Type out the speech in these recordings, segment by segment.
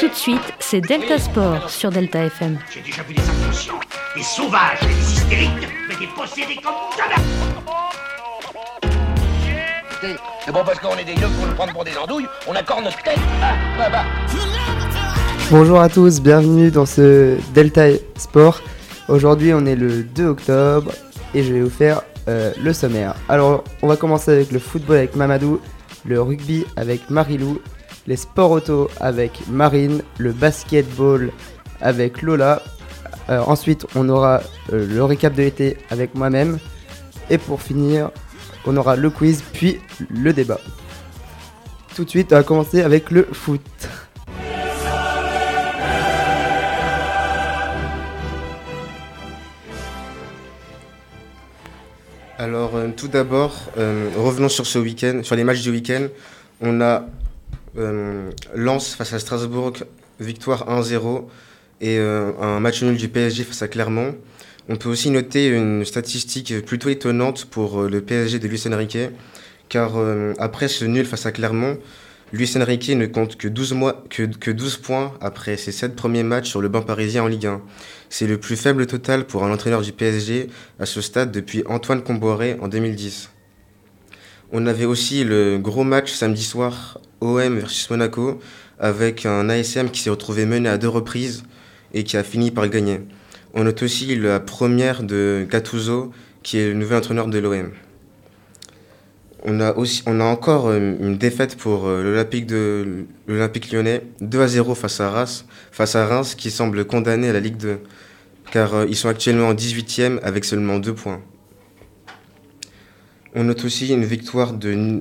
Tout de suite, c'est Delta Sport sur Delta FM. J'ai déjà vu des inconscients, des sauvages, des hystériques, mais des possédés comme jamais C'est bon parce qu'on est des gueux pour nous prendre pour des andouilles, on accorde notre tête. Ah, bah bah. Bonjour à tous, bienvenue dans ce Delta Sport. Aujourd'hui on est le 2 octobre et je vais vous faire euh, le sommaire. Alors on va commencer avec le football avec Mamadou, le rugby avec Marilou, les sports auto avec Marine, le basketball avec Lola. Euh, ensuite on aura euh, le récap de l'été avec moi-même. Et pour finir, on aura le quiz puis le débat. Tout de suite on va commencer avec le foot. Alors, euh, tout d'abord, revenons sur ce week-end, sur les matchs du week-end. On a Lens face à Strasbourg, victoire 1-0, et euh, un match nul du PSG face à Clermont. On peut aussi noter une statistique plutôt étonnante pour euh, le PSG de Luis Enrique, car euh, après ce nul face à Clermont, Luis Enrique ne compte que 12, mois, que, que 12 points après ses 7 premiers matchs sur le banc parisien en Ligue 1. C'est le plus faible total pour un entraîneur du PSG à ce stade depuis Antoine Comboiré en 2010. On avait aussi le gros match samedi soir OM versus Monaco avec un ASM qui s'est retrouvé mené à deux reprises et qui a fini par gagner. On note aussi la première de Gattuso qui est le nouvel entraîneur de l'OM. On a, encore euh, une défaite pour euh, l'Olympique lyonnais, 2 à 0 face à Reims, face à Reims qui semble condamné à la Ligue 2, car euh, ils sont actuellement en 18e avec seulement 2 points. On note aussi une victoire de,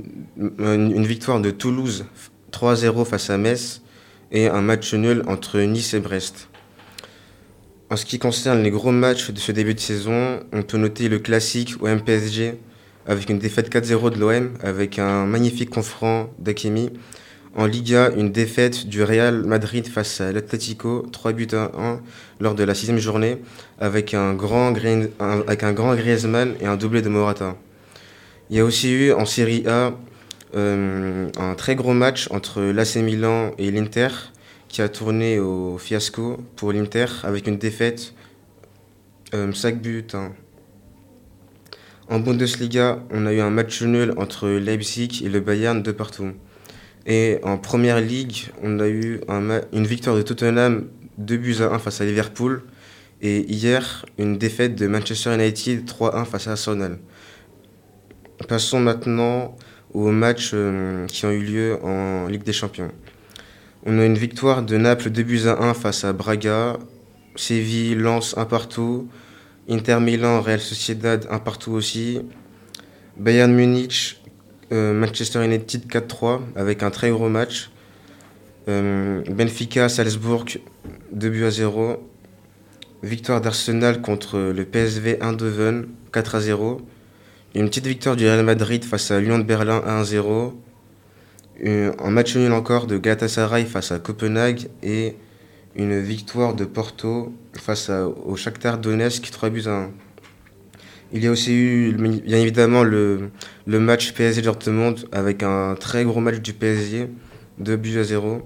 Toulouse, 3 à 0 face à Metz, et un match nul entre Nice et Brest. En ce qui concerne les gros matchs de ce début de saison, on peut noter le classique au MPSG, avec une défaite 4-0 de l'OM, avec un magnifique confront d'Akemi. En Liga, une défaite du Real Madrid face à l'Atlético, 3 buts à 1 lors de la sixième journée, avec un grand Griezmann et un doublé de Morata. Il y a aussi eu en Serie A euh, un très gros match entre l'AC Milan et l'Inter, qui a tourné au fiasco pour l'Inter, avec une défaite euh, 5 buts à 1. En Bundesliga, on a eu un match nul entre Leipzig et le Bayern de partout. Et en Première Ligue, on a eu une victoire de Tottenham 2 buts à 1 face à Liverpool. Et hier, une défaite de Manchester United 3-1 face à Arsenal. Passons maintenant aux matchs euh, qui ont eu lieu en Ligue des Champions. On a une victoire de Naples 2 buts à 1 face à Braga. Séville lance un partout. Inter Milan, Real Sociedad, un partout aussi. Bayern Munich, euh, Manchester United 4-3 avec un très gros match. Euh, Benfica, Salzbourg, 2 buts à 0. Victoire d'Arsenal contre le PSV Eindhoven, 4 à 0. Une petite victoire du Real Madrid face à Lyon de Berlin, 1 à 0. Une- Un match nul encore de Galatasaray face à Copenhague et une victoire de Porto face au Shakhtar Donetsk 3 buts à 1. Il y a aussi eu bien évidemment le, match PSG Dortmund avec un très gros match du PSG 2 buts à 0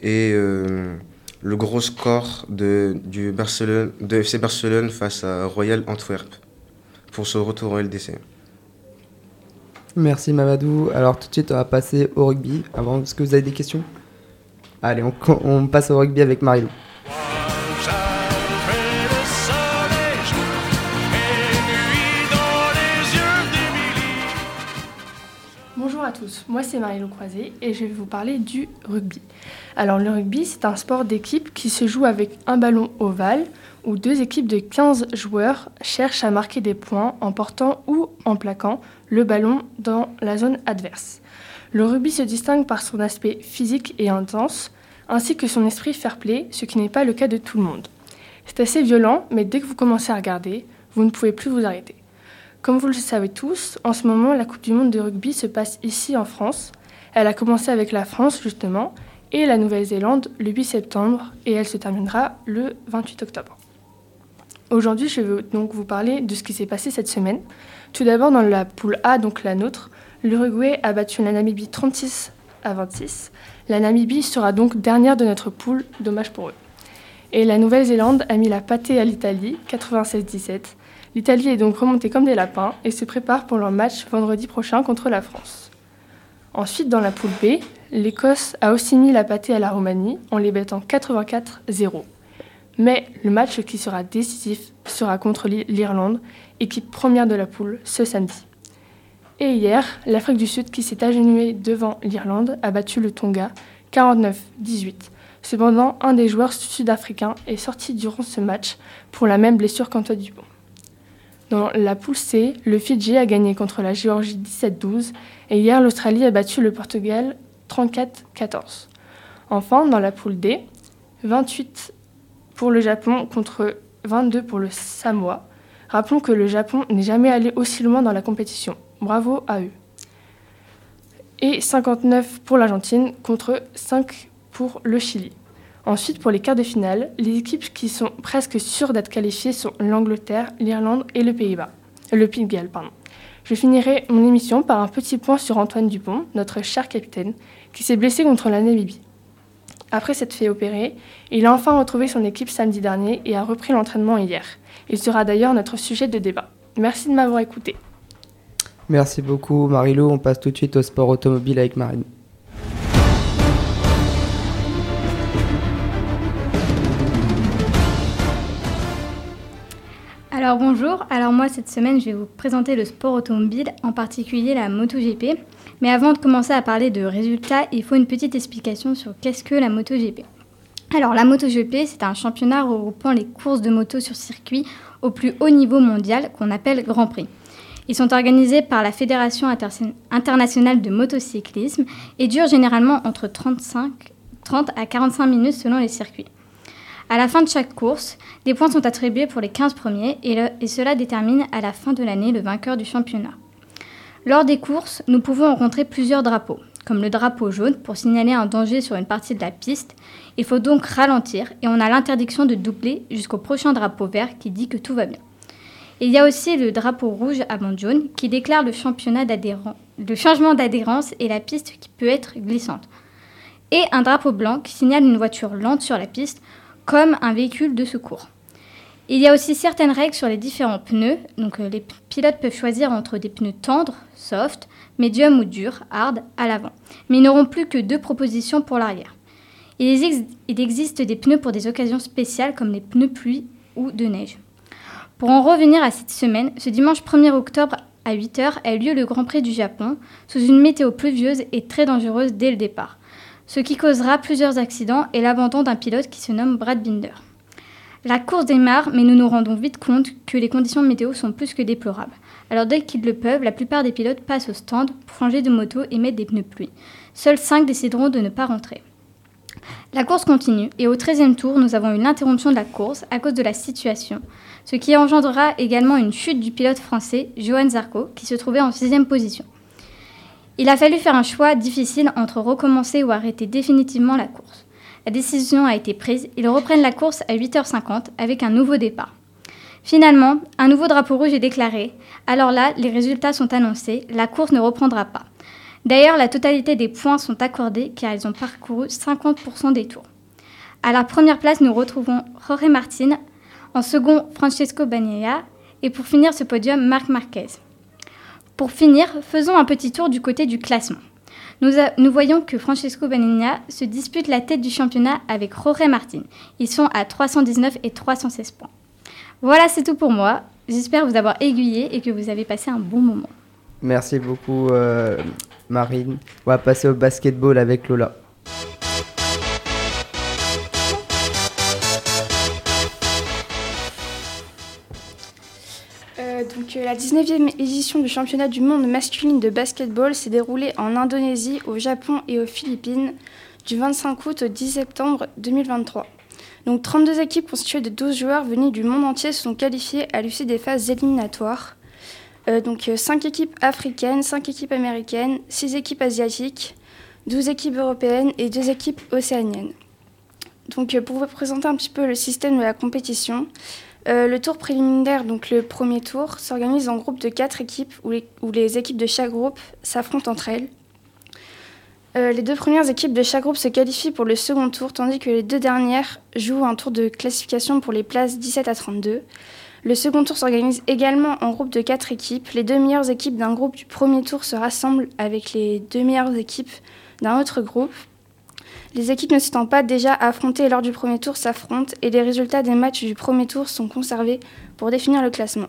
et euh, le gros score de, du FC Barcelone face à Royal Antwerp pour ce retour au LDC. Merci Mamadou. Alors tout de suite on va passer au rugby. Avant, est-ce que vous avez des questions? Allez, on, passe au rugby avec Marilou. Bonjour à tous, moi c'est Marie-Lou Croisé et je vais vous parler du rugby. Alors le rugby c'est un sport d'équipe qui se joue avec un ballon ovale où deux équipes de 15 joueurs cherchent à marquer des points en portant ou en plaquant le ballon dans la zone adverse. Le rugby se distingue par son aspect physique et intense ainsi que son esprit fair-play, ce qui n'est pas le cas de tout le monde. C'est assez violent mais dès que vous commencez à regarder, vous ne pouvez plus vous arrêter. Comme vous le savez tous, en ce moment, la Coupe du Monde de rugby se passe ici en France. Elle a commencé avec la France, justement, et la Nouvelle-Zélande le 8 septembre, et elle se terminera le 28 octobre. Aujourd'hui, je vais donc vous parler de ce qui s'est passé cette semaine. Tout d'abord, dans la poule A, donc la nôtre, l'Uruguay a battu la Namibie 36 à 26. La Namibie sera donc dernière de notre poule, dommage pour eux. Et la Nouvelle-Zélande a mis la pâtée à l'Italie, 96-17. L'Italie est donc remontée comme des lapins et se prépare pour leur match vendredi prochain contre la France. Ensuite, dans la poule B, l'Écosse a aussi mis la pâtée à la Roumanie en les battant 84-0. Mais le match qui sera décisif sera contre l'Irlande, équipe première de la poule, ce samedi. Et hier, l'Afrique du Sud, qui s'est agenouée devant l'Irlande, a battu le Tonga 49-18. Cependant, un des joueurs sud-africains est sorti durant ce match pour la même blessure qu'Antoine Dupont. Dans la poule C, le Fidji a gagné contre la Géorgie 17-12 et hier l'Australie a battu le Portugal 34-14. Enfin, dans la poule D, 28 pour le Japon contre 22 pour le Samoa. Rappelons que le Japon n'est jamais allé aussi loin dans la compétition. Bravo à eux. Et 59 pour l'Argentine contre 5 pour le Chili. Ensuite, pour les quarts de finale, les équipes qui sont presque sûres d'être qualifiées sont l'Angleterre, l'Irlande et le Pays-Bas. Le Pays de Galles, pardon. Je finirai mon émission par un petit point sur Antoine Dupont, notre cher capitaine, qui s'est blessé contre la Namibie. Après s'être fait opérer, il a enfin retrouvé son équipe samedi dernier et a repris l'entraînement hier. Il sera d'ailleurs notre sujet de débat. Merci de m'avoir écouté. Merci beaucoup Marilou. On passe tout de suite au sport automobile avec Marine. Alors bonjour, alors moi cette semaine je vais vous présenter le sport automobile, en particulier la MotoGP. Mais avant de commencer à parler de résultats, il faut une petite explication sur qu'est-ce que la MotoGP. Alors la MotoGP c'est un championnat regroupant les courses de moto sur circuit au plus haut niveau mondial qu'on appelle Grand Prix. Ils sont organisés par la Fédération internationale de motocyclisme et durent généralement entre 35, 30 à 45 minutes selon les circuits. À la fin de chaque course, des points sont attribués pour les 15 premiers et, et cela détermine à la fin de l'année le vainqueur du championnat. Lors des courses, nous pouvons rencontrer plusieurs drapeaux, comme le drapeau jaune pour signaler un danger sur une partie de la piste. Il faut donc ralentir et on a l'interdiction de doubler jusqu'au prochain drapeau vert qui dit que tout va bien. Il y a aussi le drapeau rouge à bande jaune qui déclare le, le changement d'adhérence et la piste qui peut être glissante. Et un drapeau blanc qui signale une voiture lente sur la piste comme un véhicule de secours. Il y a aussi certaines règles sur les différents pneus. Donc, euh, les pilotes peuvent choisir entre des pneus tendres, soft, medium ou dur, hard, à l'avant. Mais ils n'auront plus que deux propositions pour l'arrière. Il, il existe des pneus pour des occasions spéciales comme les pneus pluie ou de neige. Pour en revenir à cette semaine, ce dimanche 1er octobre à 8h a eu lieu le Grand Prix du Japon, sous une météo pluvieuse et très dangereuse dès le départ ce qui causera plusieurs accidents et l'abandon d'un pilote qui se nomme Brad Binder. La course démarre, mais nous nous rendons vite compte que les conditions météo sont plus que déplorables. Alors dès qu'ils le peuvent, la plupart des pilotes passent au stand pour changer de moto et mettre des pneus pluie. Seuls 5 décideront de ne pas rentrer. La course continue et au 13e tour, nous avons eu l'interruption de la course à cause de la situation, ce qui engendrera également une chute du pilote français Johan Zarco qui se trouvait en 6e position. Il a fallu faire un choix difficile entre recommencer ou arrêter définitivement la course. La décision a été prise, ils reprennent la course à 8h50 avec un nouveau départ. Finalement, un nouveau drapeau rouge est déclaré. Alors là, les résultats sont annoncés, la course ne reprendra pas. D'ailleurs, la totalité des points sont accordés car ils ont parcouru 50% des tours. À la première place, nous retrouvons Jorge Martin, en second Francesco Bagnaia et pour finir ce podium, Marc Marquez. Pour finir, faisons un petit tour du côté du classement. Nous, voyons que Francesco Banania se dispute la tête du championnat avec Jorge Martin. Ils sont à 319 et 316 points. Voilà, c'est tout pour moi. J'espère vous avoir aiguillé et que vous avez passé un bon moment. Merci beaucoup, euh, Marine. On va passer au basketball avec Lola. La 19e édition du championnat du monde masculin de basketball s'est déroulée en Indonésie, au Japon et aux Philippines du 25 août au 10 septembre 2023. Donc 32 équipes constituées de 12 joueurs venus du monde entier sont qualifiées à l'issue des phases éliminatoires. Euh, donc 5 équipes africaines, 5 équipes américaines, 6 équipes asiatiques, 12 équipes européennes et 2 équipes océaniennes. Donc euh, pour vous présenter un petit peu le système de la compétition, euh, le tour préliminaire, donc le premier tour, s'organise en groupe de quatre équipes où les, équipes de chaque groupe s'affrontent entre elles. Euh, les deux premières équipes de chaque groupe se qualifient pour le second tour, tandis que les deux dernières jouent un tour de classification pour les places 17 à 32. Le second tour s'organise également en groupe de quatre équipes. Les deux meilleures équipes d'un groupe du premier tour se rassemblent avec les deux meilleures équipes d'un autre groupe. Les équipes ne s'étant pas déjà affrontées lors du premier tour s'affrontent et les résultats des matchs du premier tour sont conservés pour définir le classement.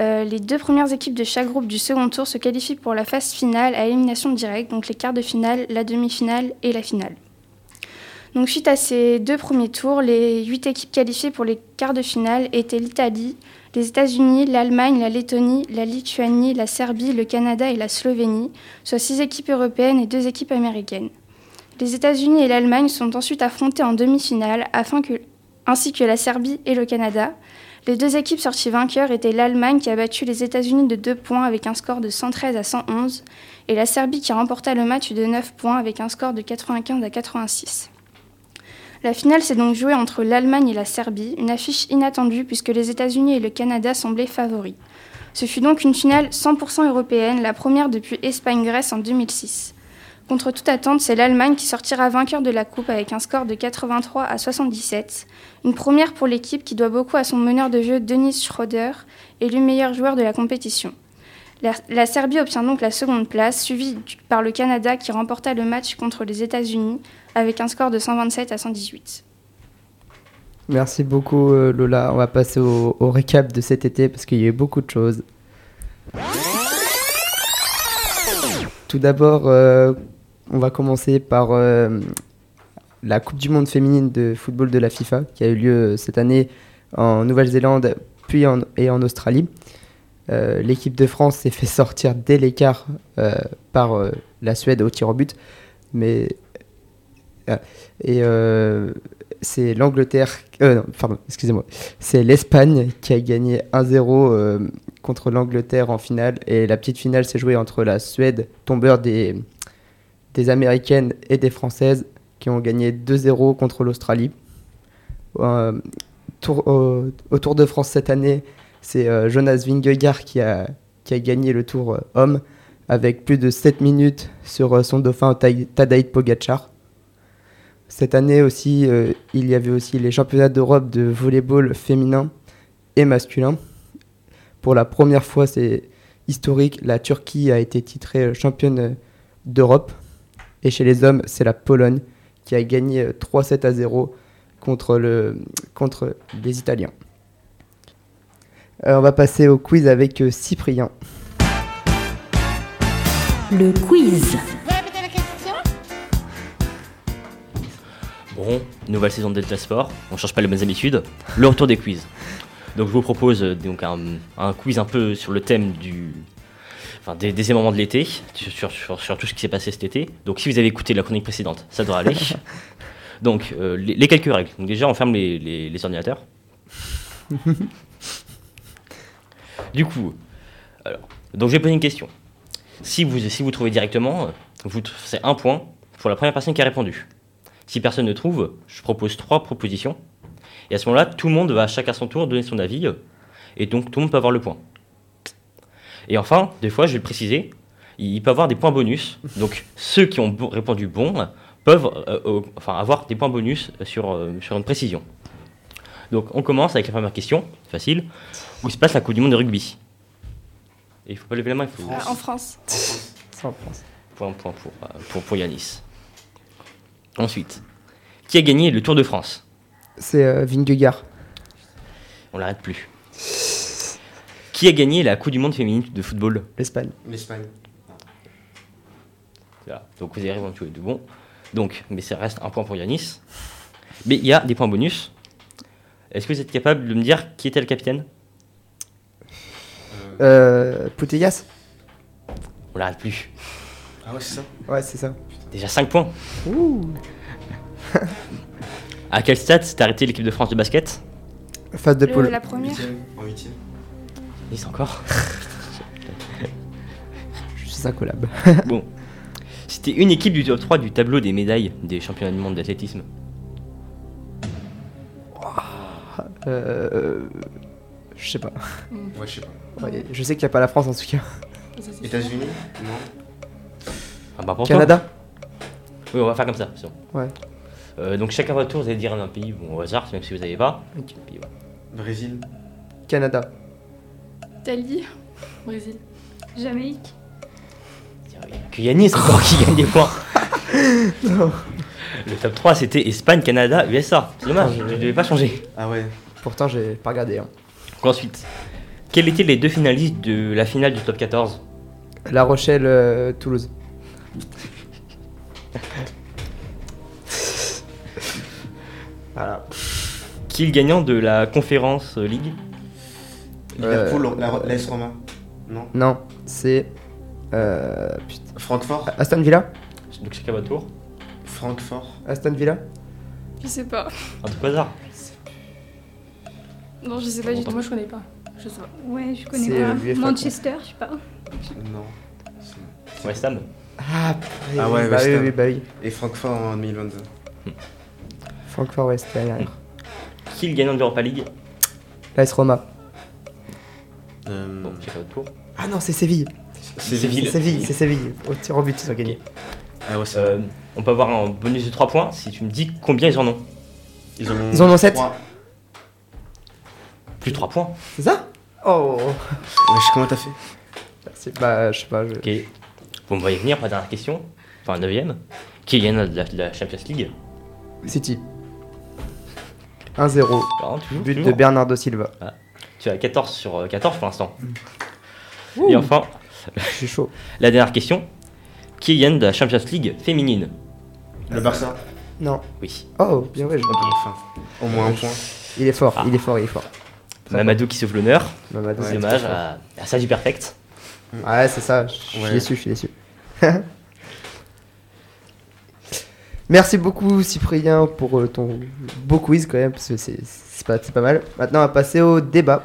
Euh, les deux premières équipes de chaque groupe du second tour se qualifient pour la phase finale à élimination directe, donc les quarts de finale, la demi-finale et la finale. Donc suite à ces deux premiers tours, les huit équipes qualifiées pour les quarts de finale étaient l'Italie, les États-Unis, l'Allemagne, la Lettonie, la Lituanie, la Serbie, le Canada et la Slovénie, soit six équipes européennes et deux équipes américaines. Les États-Unis et l'Allemagne sont ensuite affrontés en demi-finale, ainsi que la Serbie et le Canada. Les deux équipes sorties vainqueurs étaient l'Allemagne qui a battu les États-Unis de 2 points avec un score de 113 à 111 et la Serbie qui remporta le match de 9 points avec un score de 95 à 86. La finale s'est donc jouée entre l'Allemagne et la Serbie, une affiche inattendue puisque les États-Unis et le Canada semblaient favoris. Ce fut donc une finale 100% européenne, la première depuis Espagne-Grèce en 2006. Contre toute attente, c'est l'Allemagne qui sortira vainqueur de la Coupe avec un score de 83 à 77. Une première pour l'équipe qui doit beaucoup à son meneur de jeu Denis Schroeder, élu meilleur joueur de la compétition. La, Serbie obtient donc la seconde place, suivie par le Canada qui remporta le match contre les États-Unis avec un score de 127 à 118. Merci beaucoup euh, Lola. On va passer au, au récap de cet été parce qu'il y a eu beaucoup de choses. Tout d'abord, euh, on va commencer par euh, la Coupe du Monde féminine de football de la FIFA qui a eu lieu cette année en Nouvelle-Zélande puis en, et en Australie. Euh, L'équipe de France s'est fait sortir dès l'écart euh, par euh, la Suède au tir au but, mais et c'est l'Angleterre, excusez-moi, c'est l'Espagne qui a gagné 1-0 contre l'Angleterre en finale. Et la petite finale s'est jouée entre la Suède, tombeur des des Américaines et des Françaises qui ont gagné 2-0 contre l'Australie. Euh, au, Tour de France cette année, c'est euh, Jonas Vingegaard qui a, qui a gagné le Tour euh, homme avec plus de 7 minutes sur son dauphin Tadej Pogacar. Cette année aussi, il y avait aussi les championnats d'Europe de volleyball féminin et masculin. Pour la première fois, c'est historique, la Turquie a été titrée championne d'Europe. Et chez les hommes, c'est la Pologne qui a gagné 3-7 à 0 contre, le, contre les Italiens. Euh, on va passer au quiz avec euh, Cyprien. Le quiz. Bon, nouvelle saison de Delta Sport, on change pas les bonnes habitudes. Le retour des quiz. Donc je vous propose euh, donc un, un quiz un peu sur le thème du, enfin, des, des moments de l'été, sur, sur, sur, tout ce qui s'est passé cet été. Donc si vous avez écouté la chronique précédente, ça devrait aller. Donc euh, les, les, quelques règles. Donc déjà, on ferme les, les, les ordinateurs. du coup, alors, donc je vais poser une question. Si vous, si vous trouvez directement, vous, c'est un point pour la première personne qui a répondu. Si personne ne trouve, je propose trois propositions. Et à ce moment-là, tout le monde va chacun à son tour donner son avis. Et donc tout le monde peut avoir le point. Et enfin, des fois, je vais le préciser, il peut avoir des points bonus. Donc ceux qui ont répondu bon peuvent euh, euh, enfin, avoir des points bonus sur, euh, sur une précision. Donc on commence avec la première question, facile. Où se passe la Coupe du Monde de rugby? Et il faut pas lever la main, il faut... en France. C'est en France. Point, point pour, pour, pour Yanis. Ensuite, qui a gagné le Tour de France? C'est euh, Vingegaard. On l'arrête plus. Qui a gagné la Coupe du Monde féminine de football? L'Espagne. L'Espagne. Voilà. Donc vous avez répondu tous les deux bon. Donc, mais ça reste un point pour Yanis. Mais il y a des points bonus. Est-ce que vous êtes capable de me dire qui était le capitaine? Euh, Putellas On l'arrête plus. Ah ouais, c'est ça? Ouais, c'est ça. Déjà 5 points. Ouh. à quel stade s'est arrêtée l'équipe de France de basket? Phase de Le- poule. la première. En huitième. Nice encore. C'est un collab. bon. C'était une équipe du top 3 du tableau des médailles des championnats du monde d'athlétisme. Euh, je sais pas. Ouais, je sais pas. Ouais, je sais qu'il n'y a pas la France en tout cas. États-Unis Non. Ah bah pour. Canada Oui, on va faire comme ça. c'est bon. Ouais. Euh, donc chacun votre tour, vous allez dire un pays bon, au hasard, même si vous n'avez pas. Puis. Brésil. Canada. Italie, Brésil. Jamaïque. Que Yannis encore qui gagne des points. Le top 3 c'était Espagne, Canada, USA. C'est dommage, je ne devais pas changer. Ah ouais. Pourtant, j'ai pas regardé. hein. Donc ensuite, quels étaient les deux finalistes de la finale du top 14 La Rochelle, euh, Toulouse. voilà. Qui est le gagnant de la conférence euh, League Liverpool, Euh, la, l'AS Roma. Non. Non, c'est. Euh, putain. Francfort. Aston Villa Donc chacun votre tour. Francfort. Aston Villa Je sais pas. Un truc au hasard. Non, je sais pas du tout. Moi, je connais pas. Je sais pas. Ouais, je connais C'est, euh, pas. l'UEFA, Manchester, je sais pas. Non. West Ham. Ah, Ah ouais, bah West oui, Ham. oui, bah oui. Et Francfort en 2022. Francfort West, derrière. Qui est le gagnant de l'Europa League? L'AS Roma. Euh, Bon, votre tour. Ah non, c'est Séville. c'est Séville. C'est Séville, c'est Séville. Au tir au but, ils ont gagné. Ah ouais, Euh, on peut avoir un bonus de 3 points si tu me dis combien ils en ont. Ils en ont, Ils en ont sept. trois. Plus 3 points. C'est ça? Oh Wesh, comment t'as fait Merci. Bah, je sais pas. Je... Ok. Vous me voyez venir, pas dernière question. Enfin, 9ème. Qui de la, de la Champions League City. 1-0. Alors, toujours, But de toujours. Bernardo Silva. Tu as 14 sur euh, 14 pour l'instant. Et enfin, Je suis chaud. la dernière question. Qui gagnant de la Champions League féminine? Le Barça. Non. Oui. Oh, bien ouais. je- Enfin, au moins un point. Il est fort, Ah. il est fort, il est fort. Mamadou qui sauve l'honneur. Mamadou, C'est c'est dommage. À, à ça du perfect. Ouais, c'est ça. Je suis Ouais. déçu, je suis déçu. Merci beaucoup Cyprien pour euh, ton beau quiz quand même, parce que c'est c'est pas, c'est pas mal. Maintenant on va passer au débat.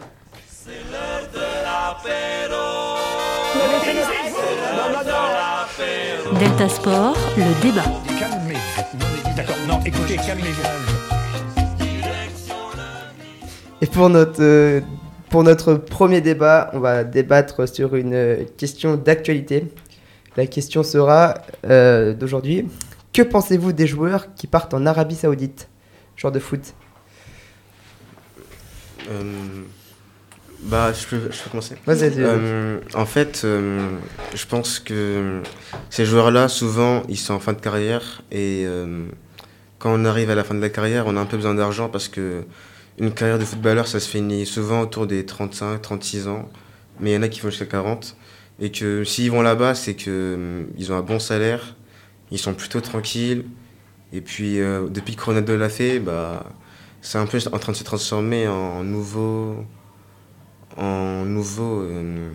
Delta Sport, le débat. Calmez-vous. D'accord, non, écoutez, calmez-vous. Et pour notre, euh, pour notre premier débat, on va débattre sur une euh, question d'actualité. La question sera euh, d'aujourd'hui. Que pensez-vous des joueurs qui partent en Arabie Saoudite? Joueurs de foot. Euh, bah, je peux, je peux commencer. Vas-y. Euh, en fait, euh, je pense que ces joueurs-là, souvent, ils sont en fin de carrière et euh, quand on arrive à la fin de la carrière, on a un peu besoin d'argent parce que une carrière de footballeur, ça se finit souvent autour des 35, 36 ans, mais il y en a qui vont jusqu'à 40 et que s'ils vont là-bas, c'est que ils ont un bon salaire, ils sont plutôt tranquilles et puis depuis que Ronaldo l'a fait, bah c'est un peu en train de se transformer en nouveau en nouveau euh,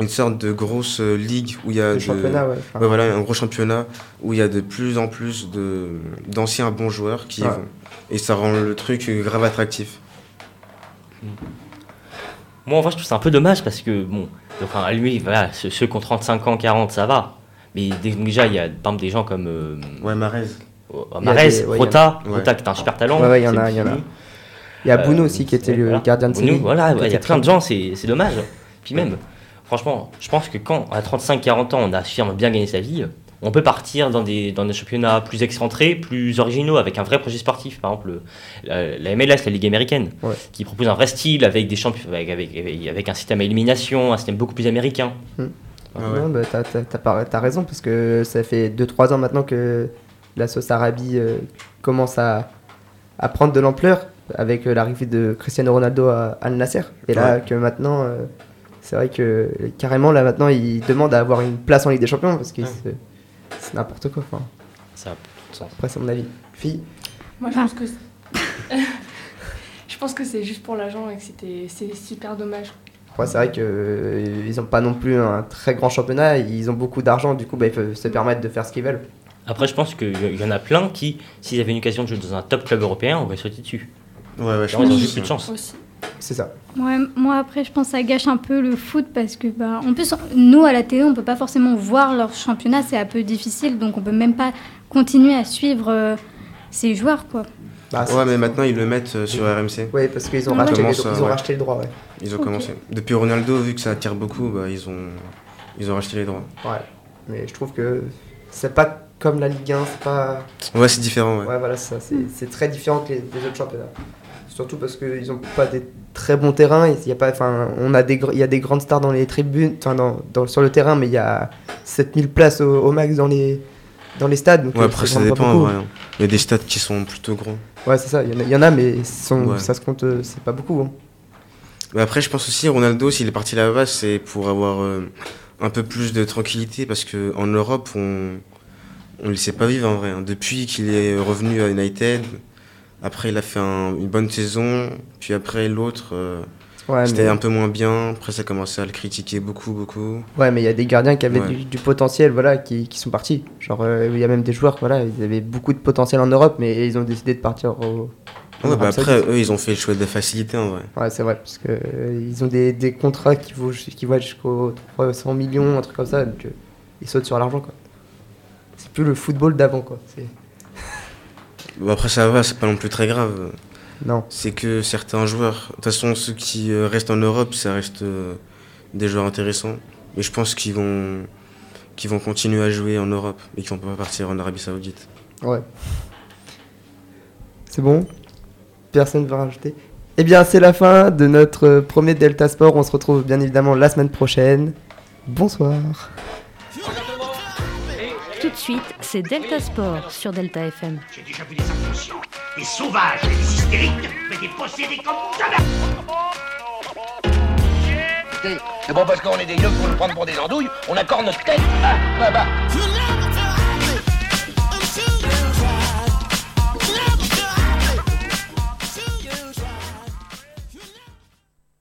une sorte de grosse euh, ligue où il y a de- championnat, ouais. enfin, Ouais, voilà, un gros championnat où il y a de plus en plus de d'anciens bons joueurs qui Ouais. vont. Et ça rend le truc grave attractif. Moi, en vrai, je trouve ça un peu dommage parce que, bon, donc, à lui, voilà, ceux, ceux qui ont 35 ans, 40, ça va. Mais dé- déjà, il y a par exemple, des gens comme euh, Ouais, Marez. a Marez. Rota. Rota qui est un super talent. Ouais, ouais, il y en a, il y en a. Il y a Euh, aussi qui était le gardien de Séville. Voilà, il y a plein de gens, c'est dommage. Puis même, franchement, je pense que quand à 35-40 ans, on affirme bien gagner sa vie, on peut partir dans des, dans des championnats plus excentrés, plus originaux, avec un vrai projet sportif. Par exemple, la, la MLS, la Ligue américaine, Ouais. qui propose un vrai style avec, des champions, avec, avec, avec- un système à élimination, un système beaucoup plus américain. Ah ouais. Non, bah, t'as pas- t'as raison, parce que ça fait 2-3 ans maintenant que la sauce Arabie euh, commence à, à prendre de l'ampleur avec euh, l'arrivée de Cristiano Ronaldo à Al Nasser. Et là, Ouais. que maintenant, euh, c'est vrai que euh, carrément, là maintenant, il demande à avoir une place en Ligue des Champions, parce que Ouais. c'est, n'importe quoi. Enfin, Ça a tout de sens. après, c'est mon avis. Fille Moi, je pense que. c'est- je pense que c'est juste pour l'argent et que c'était c'est super dommage. Après, c'est vrai qu'ils n'ont pas non plus un très grand championnat, ils ont beaucoup d'argent, du coup, bah, ils peuvent se permettre de faire ce qu'ils veulent. Après, je pense qu'il y en a plein qui, s'ils avaient une occasion de jouer dans un top club européen, on aurait sauté dessus. Ouais, ouais, je Genre, ils ont pense juste plus de chance. Aussi. C'est ça. Ouais, moi après je pense que ça gâche un peu le foot parce que bah, en plus nous à la télé on peut pas forcément voir leur championnat, c'est un peu difficile donc on peut même pas continuer à suivre euh, ces joueurs quoi. Bah, Ouais, mais maintenant ils le mettent euh, sur RMC. Ouais, parce qu'ils ont, Ouais. racheté, les, ils ont ouais. racheté le droit, ouais. Ils ont commencé. Depuis Ronaldo, vu que ça attire beaucoup, bah, ils ont ils ont racheté les droits. Ouais, mais je trouve que c'est pas comme la Ligue 1, c'est pas. Ouais, c'est différent, ouais. Ouais, voilà, ça, c'est c'est très différent que les, des autres championnats. Surtout parce qu'ils ont pas des très bons terrains. Il y a pas, enfin, on a des, il y a des grandes stars dans les tribunes, enfin, dans, dans- sur le terrain, mais il y a 7000 places au, au max dans les, dans les stades. donc, Ouais, euh, après, ça dépend, hein. Il y a des stades qui sont plutôt grands. Ouais, c'est ça, il y, en a- il y en a, mais sont- Ouais. ça se compte, euh, c'est pas beaucoup. hein. Mais après, je pense aussi, Ronaldo, s'il est parti là-bas, c'est pour avoir euh, un peu plus de tranquillité, parce qu'en Europe, on on ne le sait pas vivre en vrai. hein. Depuis qu'il est revenu à United, après, il a fait un- une bonne saison, puis après, l'autre, euh, Ouais, c'était mais- un peu moins bien. Après, ça a commencé à le critiquer beaucoup, beaucoup. Ouais, mais il y a des gardiens qui avaient Ouais. du, du potentiel, voilà, qui, qui sont partis. Genre, euh, il y a même des joueurs, voilà, ils avaient beaucoup de potentiel en Europe, mais ils ont décidé de partir au. Ouais, bah après, eux, ils ont fait le choix de la facilité en vrai. Ouais, c'est vrai, parce que euh, ils ont des, des contrats qui vont, qui vont jusqu'aux 300 millions, un truc comme ça, donc ils sautent sur l'argent, quoi. C'est plus le football d'avant, quoi. C'est- Bon, après, ça va, c'est pas non plus très grave. Non. C'est que certains joueurs, de toute façon, ceux qui euh, restent en Europe, ça reste euh, des joueurs intéressants. Mais je pense qu'ils vont, vont continuer à jouer en Europe et qu'ils vont pas partir en Arabie Saoudite. Ouais. C'est bon? Personne ne va rajouter? Eh bien, c'est la fin de notre euh, premier Delta Sport. On se retrouve bien évidemment la semaine prochaine. Bonsoir. Tout de suite, c'est Delta Sport sur Delta FM. J'ai déjà vu des inconscients, des sauvages, des hystériques, mais des possédés comme jamais C'est bon parce qu'on est des yeux pour nous prendre pour des andouilles, on accorde notre tête. Ah, bah, bah.